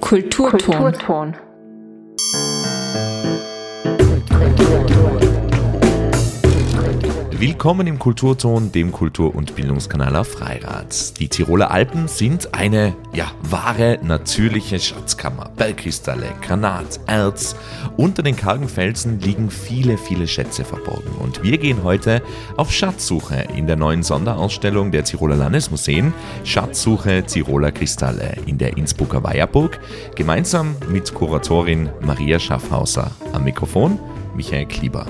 Kulturton. Willkommen im Kulturton, dem Kultur- und Bildungskanal auf Freirad. Die Tiroler Alpen sind eine, ja, wahre, natürliche Schatzkammer. Bergkristalle, Granat, Erz. Unter den kargen Felsen liegen viele, viele Schätze verborgen. Und wir gehen heute auf Schatzsuche in der neuen Sonderausstellung der Tiroler Landesmuseen Schatzsuche Tiroler Kristalle in der Innsbrucker Weierburg, gemeinsam mit Kuratorin Maria Schaffhauser. Am Mikrofon Michael Klieber.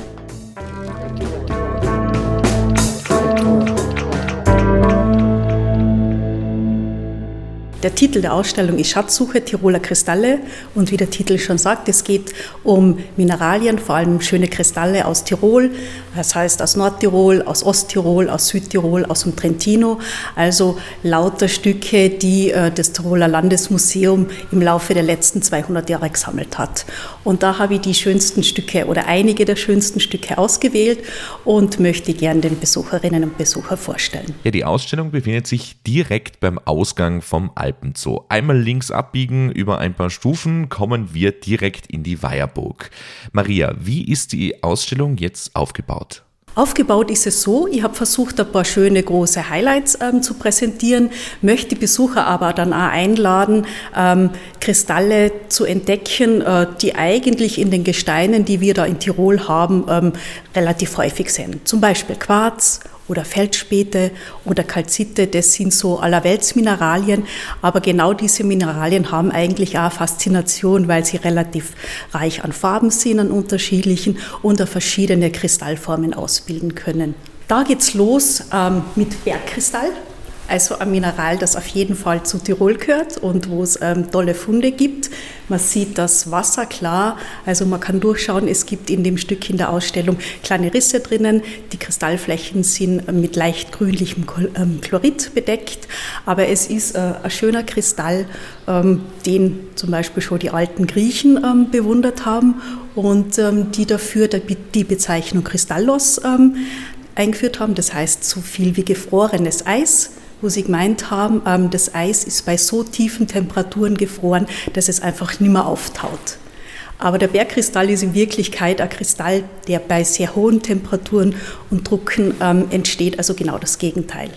Der Titel der Ausstellung ist Schatzsuche Tiroler Kristalle und wie der Titel schon sagt, es geht um Mineralien, vor allem schöne Kristalle aus Tirol, das heißt aus Nordtirol, aus Osttirol, aus Südtirol, aus dem Trentino, also lauter Stücke, die äh, das Tiroler Landesmuseum im Laufe der letzten 200 Jahre gesammelt hat. Und da habe ich die schönsten Stücke oder einige der schönsten Stücke ausgewählt und möchte gern den Besucherinnen und Besuchern vorstellen. Ja, die Ausstellung befindet sich direkt beim Ausgang vom Alpen. Einmal links abbiegen, über ein paar Stufen kommen wir direkt in die Weierburg. Maria, wie ist die Ausstellung jetzt aufgebaut? Aufgebaut ist es so, ich habe versucht, ein paar schöne große Highlights ähm, zu präsentieren, möchte die Besucher aber dann auch einladen, ähm, Kristalle zu entdecken, äh, die eigentlich in den Gesteinen, die wir da in Tirol haben, ähm, relativ häufig sind. Zum Beispiel Quarz oder Feldspäte oder Kalzite, das sind so allerweltsmineralien, aber genau diese Mineralien haben eigentlich auch Faszination, weil sie relativ reich an Farben sind, an unterschiedlichen und verschiedene Kristallformen ausbilden können. Da geht's los ähm, mit Bergkristall also ein Mineral, das auf jeden Fall zu Tirol gehört und wo es ähm, tolle Funde gibt. Man sieht das Wasser klar, also man kann durchschauen, es gibt in dem Stück in der Ausstellung kleine Risse drinnen. Die Kristallflächen sind mit leicht grünlichem ähm, Chlorid bedeckt, aber es ist äh, ein schöner Kristall, ähm, den zum Beispiel schon die alten Griechen ähm, bewundert haben und ähm, die dafür die Bezeichnung Kristallos ähm, eingeführt haben. Das heißt so viel wie gefrorenes Eis wo sie gemeint haben, ähm, das Eis ist bei so tiefen Temperaturen gefroren, dass es einfach nicht mehr auftaut. Aber der Bergkristall ist in Wirklichkeit ein Kristall, der bei sehr hohen Temperaturen und Drucken ähm, entsteht, also genau das Gegenteil.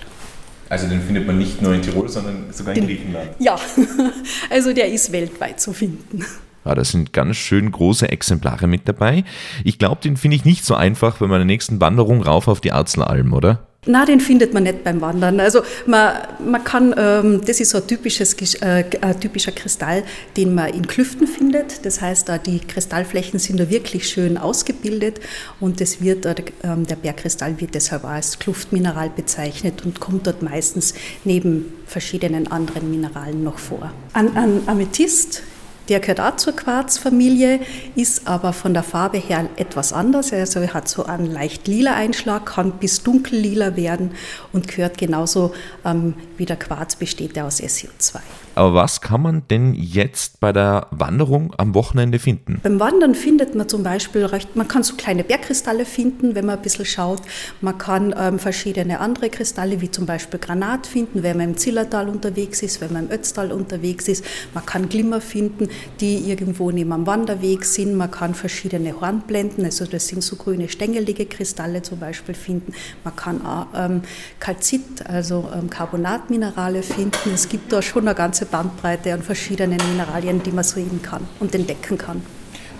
Also den findet man nicht nur in Tirol, sondern sogar in Griechenland. Ja, also der ist weltweit zu finden. Ja, da sind ganz schön große Exemplare mit dabei. Ich glaube, den finde ich nicht so einfach bei meiner nächsten Wanderung rauf auf die Arzleralm, oder? Na, den findet man nicht beim Wandern. Also man, man kann, ähm, das ist so ein, typisches, äh, ein typischer Kristall, den man in Klüften findet. Das heißt, äh, die Kristallflächen sind da wirklich schön ausgebildet und das wird, äh, der Bergkristall wird deshalb auch als Kluftmineral bezeichnet und kommt dort meistens neben verschiedenen anderen Mineralen noch vor. An, an Amethyst der gehört auch zur Quarzfamilie, ist aber von der Farbe her etwas anders. Also er hat so einen leicht lila Einschlag, kann bis dunkellila werden und gehört genauso ähm, wie der Quarz besteht er aus SiO2. Aber was kann man denn jetzt bei der Wanderung am Wochenende finden? Beim Wandern findet man zum Beispiel, recht, man kann so kleine Bergkristalle finden, wenn man ein bisschen schaut. Man kann ähm, verschiedene andere Kristalle, wie zum Beispiel Granat finden, wenn man im Zillertal unterwegs ist, wenn man im Ötztal unterwegs ist. Man kann Glimmer finden, die irgendwo neben am Wanderweg sind. Man kann verschiedene Hornblenden, also das sind so grüne stängelige Kristalle zum Beispiel finden. Man kann auch ähm, Kalzit, also ähm, Carbonatminerale finden. Es gibt da schon eine ganze Bandbreite an verschiedenen Mineralien, die man sehen kann und entdecken kann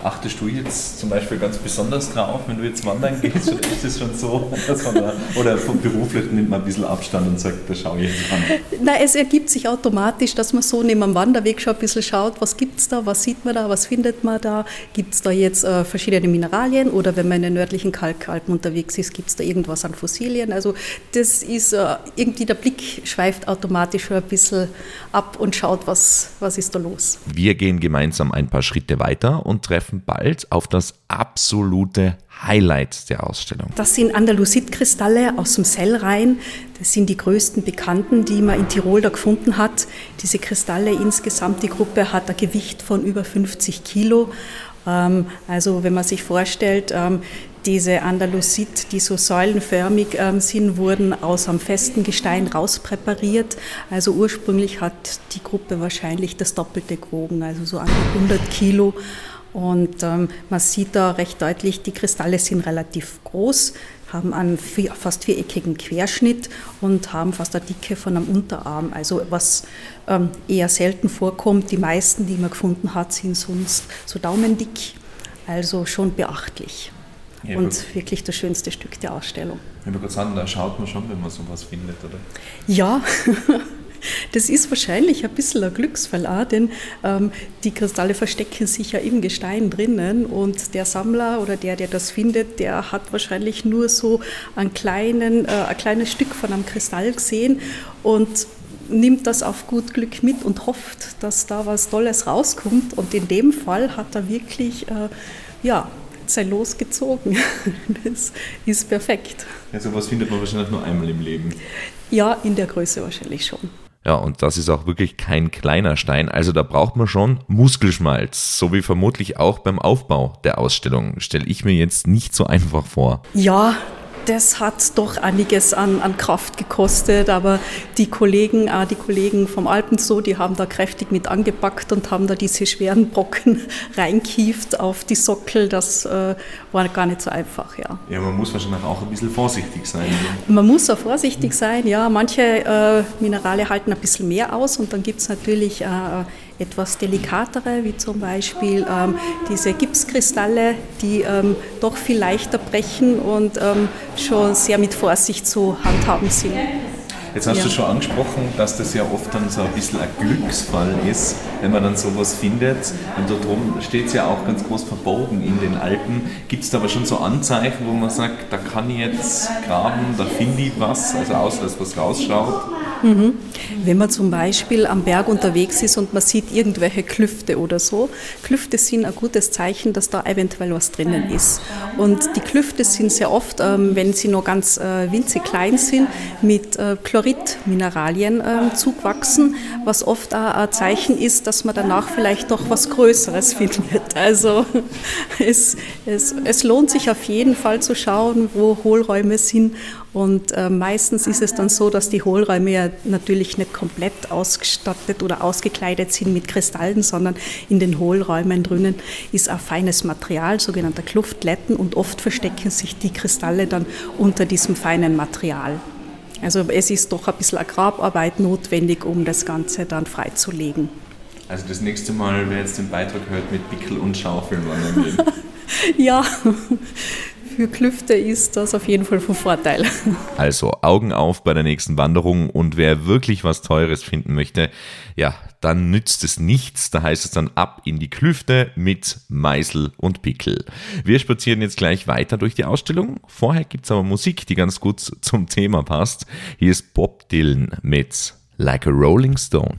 achtest du jetzt zum Beispiel ganz besonders drauf, wenn du jetzt wandern gehst? Oder ist es schon so, dass man da, oder vom beruflich nimmt man ein bisschen Abstand und sagt, da schaue ich jetzt an? Nein, es ergibt sich automatisch, dass man so neben dem Wanderweg schon ein bisschen schaut, was gibt es da, was sieht man da, was findet man da, gibt es da jetzt äh, verschiedene Mineralien oder wenn man in den nördlichen Kalkalpen unterwegs ist, gibt es da irgendwas an Fossilien. Also das ist äh, irgendwie, der Blick schweift automatisch schon ein bisschen ab und schaut, was, was ist da los. Wir gehen gemeinsam ein paar Schritte weiter und treffen treffen bald auf das absolute Highlight der Ausstellung. Das sind Andalusitkristalle aus dem Sellrhein. Das sind die größten bekannten, die man in Tirol da gefunden hat. Diese Kristalle insgesamt, die Gruppe hat ein Gewicht von über 50 Kilo. Ähm, also wenn man sich vorstellt, ähm, diese Andalusit, die so säulenförmig ähm, sind, wurden aus einem festen Gestein rauspräpariert. Also ursprünglich hat die Gruppe wahrscheinlich das Doppelte gewogen, also so an 100 Kilo. Und ähm, man sieht da recht deutlich, die Kristalle sind relativ groß, haben einen fast viereckigen Querschnitt und haben fast eine Dicke von einem Unterarm. Also was ähm, eher selten vorkommt. Die meisten, die man gefunden hat, sind sonst so daumendick. Also schon beachtlich. Ja, und wirklich das schönste Stück der Ausstellung. Ich würde gerade sagen, da schaut man schon, wenn man sowas findet, oder? Ja, das ist wahrscheinlich ein bisschen ein Glücksfall auch, denn ähm, die Kristalle verstecken sich ja im Gestein drinnen und der Sammler oder der, der das findet, der hat wahrscheinlich nur so einen kleinen, äh, ein kleines Stück von einem Kristall gesehen und nimmt das auf gut Glück mit und hofft, dass da was Tolles rauskommt. Und in dem Fall hat er wirklich äh, ja, sein Los gezogen. Das ist perfekt. Ja, sowas findet man wahrscheinlich nur einmal im Leben. Ja, in der Größe wahrscheinlich schon. Ja, und das ist auch wirklich kein kleiner Stein. Also da braucht man schon Muskelschmalz, so wie vermutlich auch beim Aufbau der Ausstellung. Stelle ich mir jetzt nicht so einfach vor. Ja, das hat doch einiges an, an Kraft gekostet, aber die Kollegen, auch die Kollegen vom Alpenzoo, die haben da kräftig mit angepackt und haben da diese schweren Brocken reinkieft auf die Sockel. Das äh, war gar nicht so einfach, ja. Ja, man muss wahrscheinlich auch ein bisschen vorsichtig sein. Man muss auch vorsichtig sein, ja. Manche äh, Minerale halten ein bisschen mehr aus und dann gibt es natürlich äh, etwas delikatere, wie zum Beispiel ähm, diese Gipskristalle, die ähm, doch viel leichter brechen und ähm, schon sehr mit Vorsicht zu handhaben sind. Jetzt hast ja. du schon angesprochen, dass das ja oft dann so ein bisschen ein Glücksfall ist, wenn man dann sowas findet. Und darum steht es ja auch ganz groß verborgen in den Alpen. Gibt es da aber schon so Anzeichen, wo man sagt, da kann ich jetzt graben, da finde ich was, also außer dass was rausschaut? Mhm. Wenn man zum Beispiel am Berg unterwegs ist und man sieht irgendwelche Klüfte oder so, Klüfte sind ein gutes Zeichen, dass da eventuell was drinnen ist. Und die Klüfte sind sehr oft, ähm, wenn sie noch ganz äh, winzig klein sind, mit äh, Chloridmineralien ähm, zugewachsen, was oft auch ein Zeichen ist, dass man danach vielleicht doch was Größeres findet. Also es, es, es lohnt sich auf jeden Fall zu schauen, wo Hohlräume sind und äh, meistens ist es dann so, dass die Hohlräume ja natürlich nicht komplett ausgestattet oder ausgekleidet sind mit Kristallen, sondern in den Hohlräumen drinnen ist ein feines Material, sogenannter Kluftletten, und oft verstecken sich die Kristalle dann unter diesem feinen Material. Also es ist doch ein bisschen eine Grabarbeit notwendig, um das Ganze dann freizulegen. Also das nächste Mal, wer jetzt den Beitrag hört, mit Pickel und Schaufeln wandern gehen. ja, für Klüfte ist das auf jeden Fall von Vorteil. Also Augen auf bei der nächsten Wanderung und wer wirklich was Teures finden möchte, ja, dann nützt es nichts. Da heißt es dann ab in die Klüfte mit Meißel und Pickel. Wir spazieren jetzt gleich weiter durch die Ausstellung. Vorher gibt es aber Musik, die ganz gut zum Thema passt. Hier ist Bob Dylan mit Like a Rolling Stone.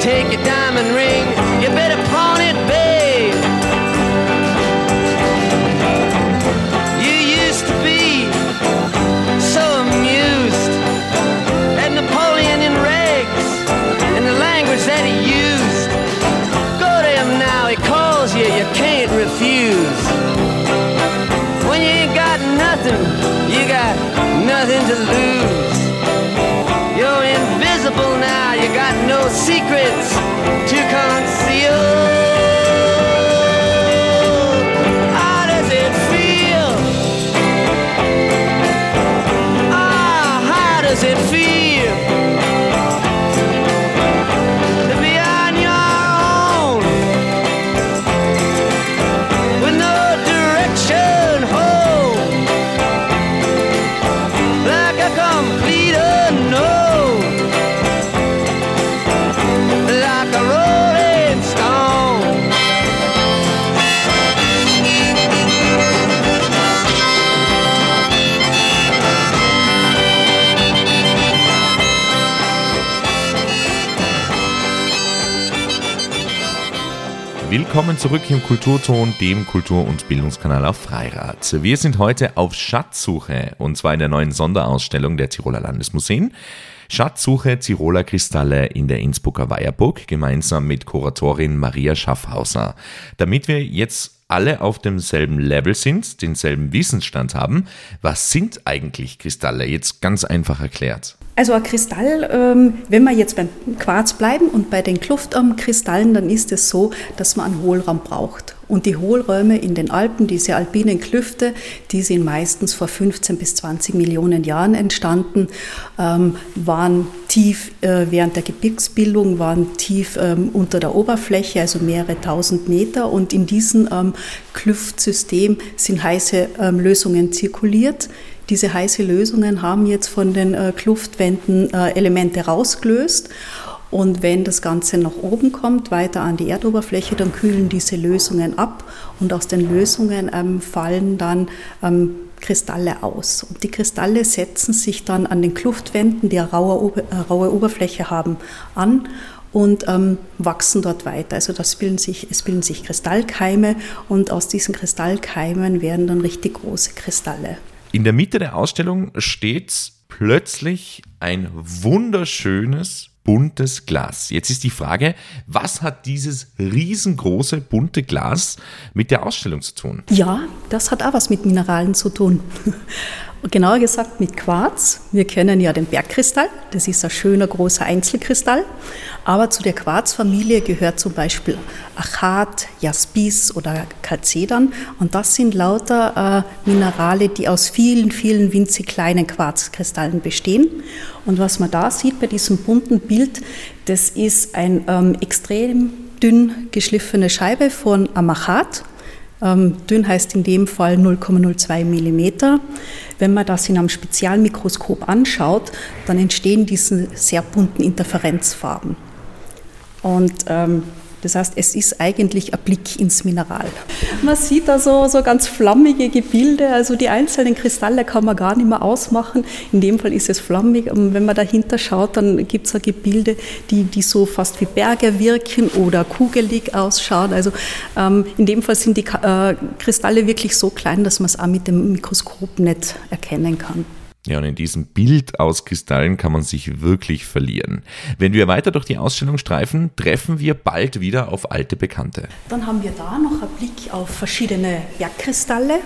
take your diamond ring, secrets to conceal. Zurück im Kulturton, dem Kultur- und Bildungskanal auf Freirad. Wir sind heute auf Schatzsuche und zwar in der neuen Sonderausstellung der Tiroler Landesmuseen. Schatzsuche Tiroler Kristalle in der Innsbrucker Weierburg gemeinsam mit Kuratorin Maria Schaffhauser. Damit wir jetzt alle auf demselben Level sind, denselben Wissensstand haben. Was sind eigentlich Kristalle? Jetzt ganz einfach erklärt. Also ein Kristall, ähm, wenn wir jetzt beim Quarz bleiben und bei den Kluftkristallen, dann ist es so, dass man einen Hohlraum braucht. Und die Hohlräume in den Alpen, diese alpinen Klüfte, die sind meistens vor 15 bis 20 Millionen Jahren entstanden, ähm, waren tief äh, während der Gebirgsbildung, waren tief ähm, unter der Oberfläche, also mehrere tausend Meter. Und in diesem Klüftsystem sind heiße Lösungen zirkuliert. Diese heiße Lösungen haben jetzt von den äh, Kluftwänden äh, Elemente rausgelöst. Und wenn das Ganze nach oben kommt, weiter an die Erdoberfläche, dann kühlen diese Lösungen ab und aus den Lösungen ähm, fallen dann ähm, Kristalle aus. Und die Kristalle setzen sich dann an den Kluftwänden, die eine raue, äh, raue Oberfläche haben, an und ähm, wachsen dort weiter. Also das bilden sich, es bilden sich Kristallkeime und aus diesen Kristallkeimen werden dann richtig große Kristalle. In der Mitte der Ausstellung steht plötzlich ein wunderschönes buntes Glas. Jetzt ist die Frage, was hat dieses riesengroße bunte Glas mit der Ausstellung zu tun? Ja, das hat auch was mit Mineralen zu tun. Genauer gesagt mit Quarz. Wir kennen ja den Bergkristall, das ist ein schöner großer Einzelkristall. Aber zu der Quarzfamilie gehört zum Beispiel Achat, Jaspis oder Calcedon. Und das sind lauter äh, Minerale, die aus vielen, vielen winzig kleinen Quarzkristallen bestehen. Und was man da sieht bei diesem bunten Bild, das ist ein ähm, extrem dünn geschliffene Scheibe von Amachat. Ähm, dünn heißt in dem Fall 0,02 Millimeter. Wenn man das in einem Spezialmikroskop anschaut, dann entstehen diese sehr bunten Interferenzfarben. Und ähm, das heißt, es ist eigentlich ein Blick ins Mineral. Man sieht da so, so ganz flammige Gebilde, also die einzelnen Kristalle kann man gar nicht mehr ausmachen. In dem Fall ist es flammig. Und wenn man dahinter schaut, dann gibt es Gebilde, die, die so fast wie Berge wirken oder kugelig ausschauen. Also ähm, in dem Fall sind die äh, Kristalle wirklich so klein, dass man es auch mit dem Mikroskop nicht erkennen kann. Ja, und in diesem Bild aus Kristallen kann man sich wirklich verlieren. Wenn wir weiter durch die Ausstellung streifen, treffen wir bald wieder auf alte Bekannte. Dann haben wir da noch einen Blick auf verschiedene Bergkristalle.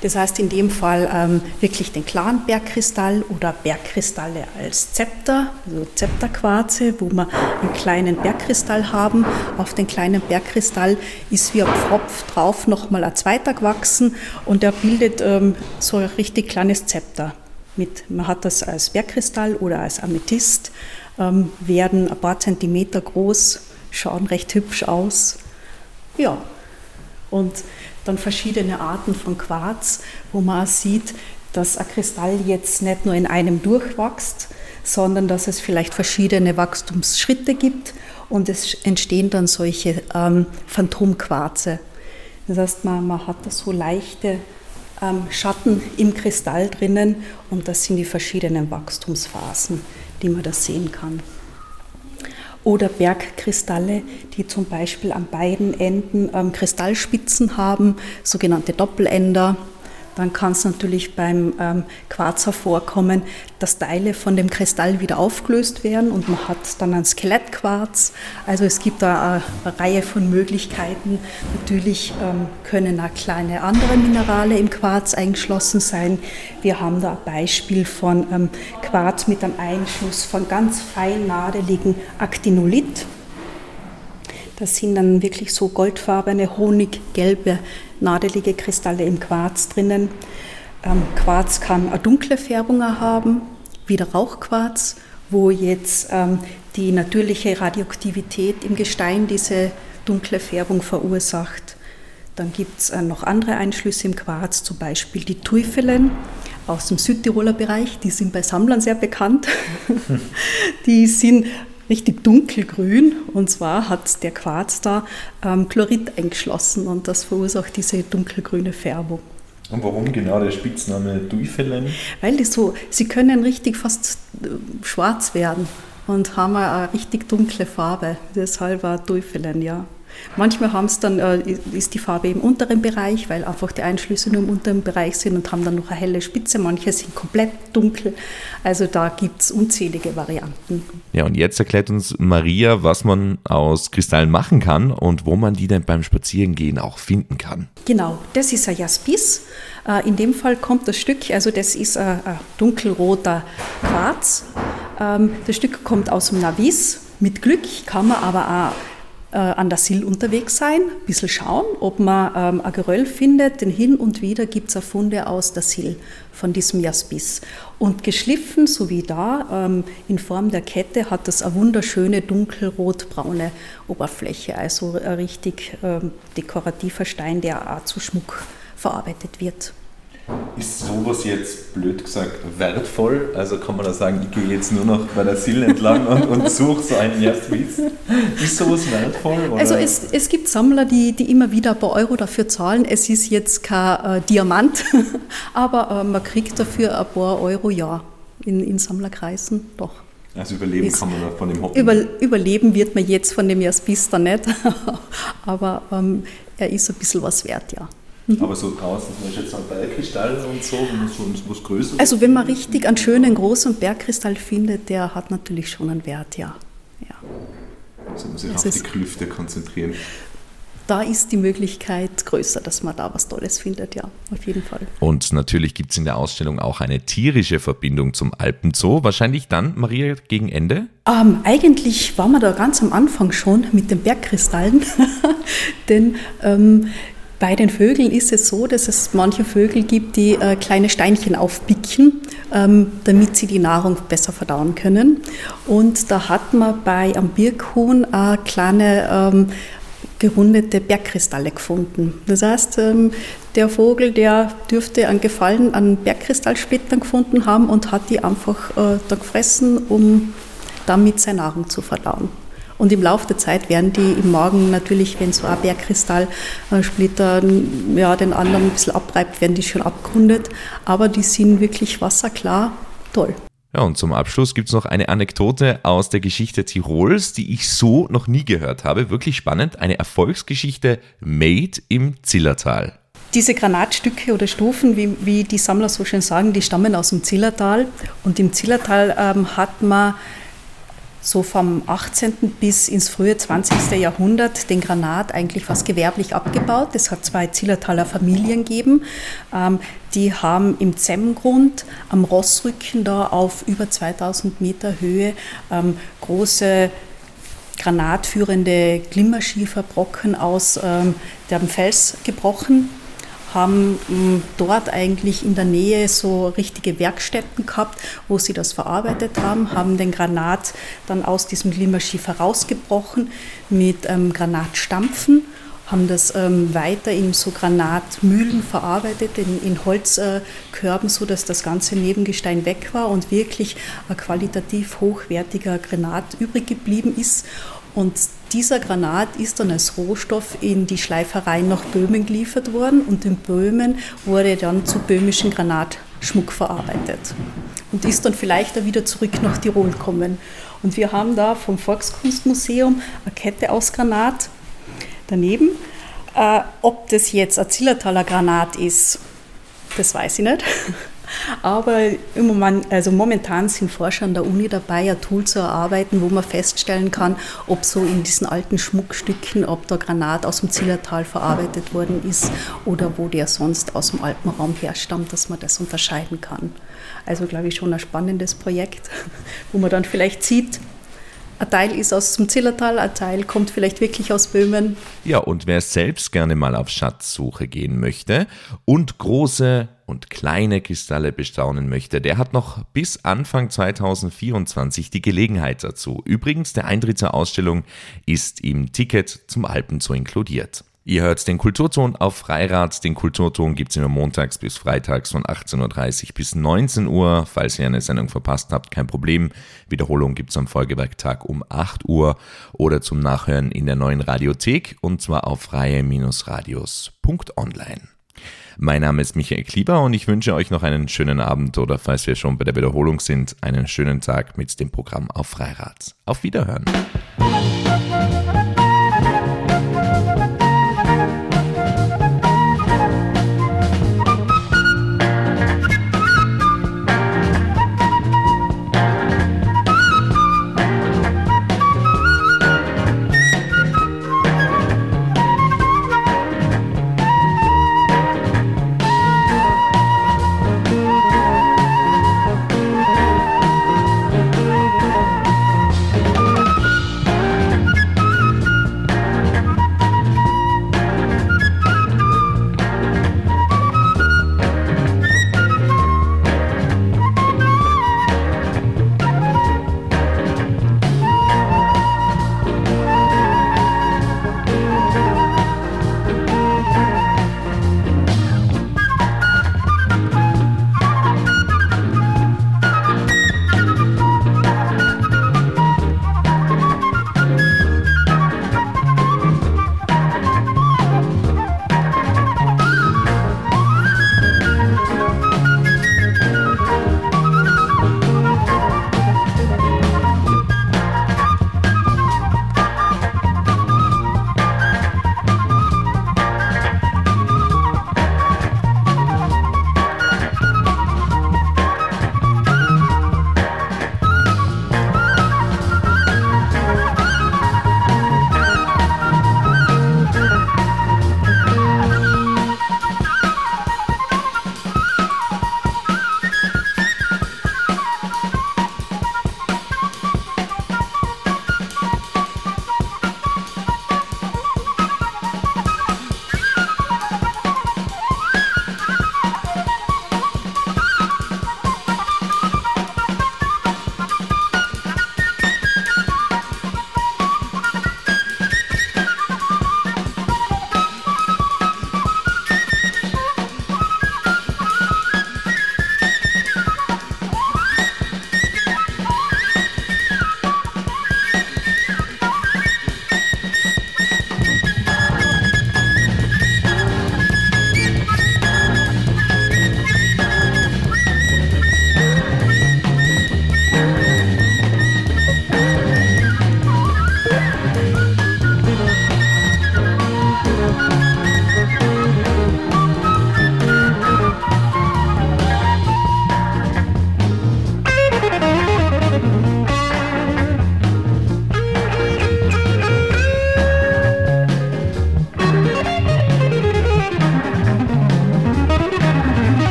Das heißt in dem Fall ähm, wirklich den klaren Bergkristall oder Bergkristalle als Zepter, also Zepterquarze, wo wir einen kleinen Bergkristall haben. Auf den kleinen Bergkristall ist wie ein Pfropf drauf nochmal ein zweiter gewachsen und der bildet ähm, so ein richtig kleines Zepter mit, man hat das als Bergkristall oder als Amethyst, ähm, werden ein paar Zentimeter groß, schauen recht hübsch aus. Ja, und dann verschiedene Arten von Quarz, wo man sieht, dass ein Kristall jetzt nicht nur in einem durchwächst, sondern dass es vielleicht verschiedene Wachstumsschritte gibt und es entstehen dann solche ähm, Phantomquarze. Das heißt, man, man hat da so leichte Schatten im Kristall drinnen und das sind die verschiedenen Wachstumsphasen, die man da sehen kann. Oder Bergkristalle, die zum Beispiel an beiden Enden ähm, Kristallspitzen haben, sogenannte Doppelender dann kann es natürlich beim ähm, Quarzer vorkommen, dass Teile von dem Kristall wieder aufgelöst werden und man hat dann ein Skelettquarz. Also es gibt da eine, eine Reihe von Möglichkeiten. Natürlich ähm, können auch kleine andere Minerale im Quarz eingeschlossen sein. Wir haben da ein Beispiel von ähm, Quarz mit einem Einschluss von ganz fein nadeligen Actinolith. Das sind dann wirklich so goldfarbene, honiggelbe, nadelige Kristalle im Quarz drinnen. Ähm, Quarz kann eine dunkle Färbung haben, wie der Rauchquarz, wo jetzt ähm, die natürliche Radioaktivität im Gestein diese dunkle Färbung verursacht. Dann gibt es äh, noch andere Einschlüsse im Quarz, zum Beispiel die Tuifelen aus dem Südtiroler Bereich. Die sind bei Sammlern sehr bekannt. die sind richtig dunkelgrün. Und zwar hat der Quarz da ähm, Chlorid eingeschlossen und das verursacht diese dunkelgrüne Färbung. Und warum genau der Spitzname Duifelen? Weil die so, sie können richtig fast äh, schwarz werden und haben eine richtig dunkle Farbe. Deshalb war Duifelen, ja. Manchmal haben es dann, äh, ist die Farbe im unteren Bereich, weil einfach die Einschlüsse nur im unteren Bereich sind und haben dann noch eine helle Spitze. Manche sind komplett dunkel. Also da gibt es unzählige Varianten. Ja, und jetzt erklärt uns Maria, was man aus Kristallen machen kann und wo man die dann beim Spazierengehen auch finden kann. Genau, das ist ein Jaspis. Äh, in dem Fall kommt das Stück, also das ist ein dunkelroter Quarz. Ähm, das Stück kommt aus dem Navis. Mit Glück kann man aber auch an der Sill unterwegs sein, ein bisschen schauen, ob man ähm, ein Geröll findet, denn hin und wieder gibt es Funde aus der Sill von diesem Jaspis. Und geschliffen, so wie da, ähm, in Form der Kette, hat das eine wunderschöne dunkelrot-braune Oberfläche, also ein richtig ähm, dekorativer Stein, der auch zu Schmuck verarbeitet wird. Ist sowas jetzt blöd gesagt wertvoll? Also kann man da sagen, ich gehe jetzt nur noch bei der Sil entlang und, und suche so einen Jaspis? Ist sowas wertvoll? Oder? Also es, es gibt Sammler, die, die immer wieder ein paar Euro dafür zahlen. Es ist jetzt kein äh, Diamant, aber äh, man kriegt dafür ein paar Euro ja in, in Sammlerkreisen doch. Also überleben ist, kann man von dem Hobby? Über, überleben wird man jetzt von dem Jaspis da nicht, aber ähm, er ist ein bisschen was wert, ja. Mhm. Aber so draußen, zum Beispiel jetzt ein Bergkristall und so, wenn man so was Größeres. Also, wenn man richtig einen schönen großen Bergkristall findet, der hat natürlich schon einen Wert, ja. ja. Also, muss sich auf die Klüfte konzentrieren. Da ist die Möglichkeit größer, dass man da was Tolles findet, ja, auf jeden Fall. Und natürlich gibt es in der Ausstellung auch eine tierische Verbindung zum Alpenzoo. Wahrscheinlich dann, Maria, gegen Ende? Ähm, eigentlich waren wir da ganz am Anfang schon mit den Bergkristallen, denn ähm, bei den Vögeln ist es so, dass es manche Vögel gibt, die äh, kleine Steinchen aufpicken, ähm, damit sie die Nahrung besser verdauen können. Und da hat man bei am Birkhuhn äh, kleine ähm, gerundete Bergkristalle gefunden. Das heißt, ähm, der Vogel, der dürfte einen Gefallen an Bergkristallsplittern gefunden haben und hat die einfach äh, da gefressen, um damit seine Nahrung zu verdauen. Und im Laufe der Zeit werden die im Magen natürlich, wenn so ein Bergkristallsplitter ja, den anderen ein bisschen abreibt, werden die schon abgerundet. Aber die sind wirklich wasserklar. Toll. Ja, und zum Abschluss gibt es noch eine Anekdote aus der Geschichte Tirols, die ich so noch nie gehört habe. Wirklich spannend. Eine Erfolgsgeschichte made im Zillertal. Diese Granatstücke oder Stufen, wie, wie die Sammler so schön sagen, die stammen aus dem Zillertal. Und im Zillertal ähm, hat man so vom 18. bis ins frühe 20. Jahrhundert den Granat eigentlich fast gewerblich abgebaut. Es hat zwei Zillertaler Familien gegeben. Ähm, die haben im Zemmgrund am Rossrücken da auf über 2000 Meter Höhe ähm, große granatführende Glimmerschieferbrocken aus ähm, dem Fels gebrochen haben hm, dort eigentlich in der Nähe so richtige Werkstätten gehabt, wo sie das verarbeitet haben, haben den Granat dann aus diesem Glimmerschiff herausgebrochen mit ähm, Granatstampfen haben das ähm, weiter in so Granatmühlen verarbeitet, in, in Holzkörben, äh, so dass das ganze Nebengestein weg war und wirklich ein qualitativ hochwertiger Granat übrig geblieben ist. Und dieser Granat ist dann als Rohstoff in die Schleiferei nach Böhmen geliefert worden und in Böhmen wurde dann zu böhmischen Granatschmuck verarbeitet und ist dann vielleicht auch wieder zurück nach Tirol gekommen. Und wir haben da vom Volkskunstmuseum eine Kette aus Granat daneben. Äh, ob das jetzt ein Zillertaler Granat ist, das weiß ich nicht. Aber also momentan sind Forscher an der Uni dabei, ein Tool zu erarbeiten, wo man feststellen kann, ob so in diesen alten Schmuckstücken, ob da Granat aus dem Zillertal verarbeitet worden ist oder wo der sonst aus dem Alpenraum herstammt, dass man das unterscheiden kann. Also glaube ich schon ein spannendes Projekt, wo man dann vielleicht sieht, ein Teil ist aus dem Zillertal, ein Teil kommt vielleicht wirklich aus Böhmen. Ja, und wer selbst gerne mal auf Schatzsuche gehen möchte und große und kleine Kristalle bestaunen möchte, der hat noch bis Anfang 2024 die Gelegenheit dazu. Übrigens, der Eintritt zur Ausstellung ist im Ticket zum Alpenzoo inkludiert. Ihr hört den Kulturton auf Freirad. Den Kulturton gibt es immer montags bis freitags von 18.30 Uhr bis 19 Uhr. Falls ihr eine Sendung verpasst habt, kein Problem. Wiederholung gibt es am Folgewerktag um 8 Uhr oder zum Nachhören in der neuen Radiothek und zwar auf freie-radios.online. Mein Name ist Michael Klieber und ich wünsche euch noch einen schönen Abend oder falls wir schon bei der Wiederholung sind, einen schönen Tag mit dem Programm auf Freirad. Auf Wiederhören.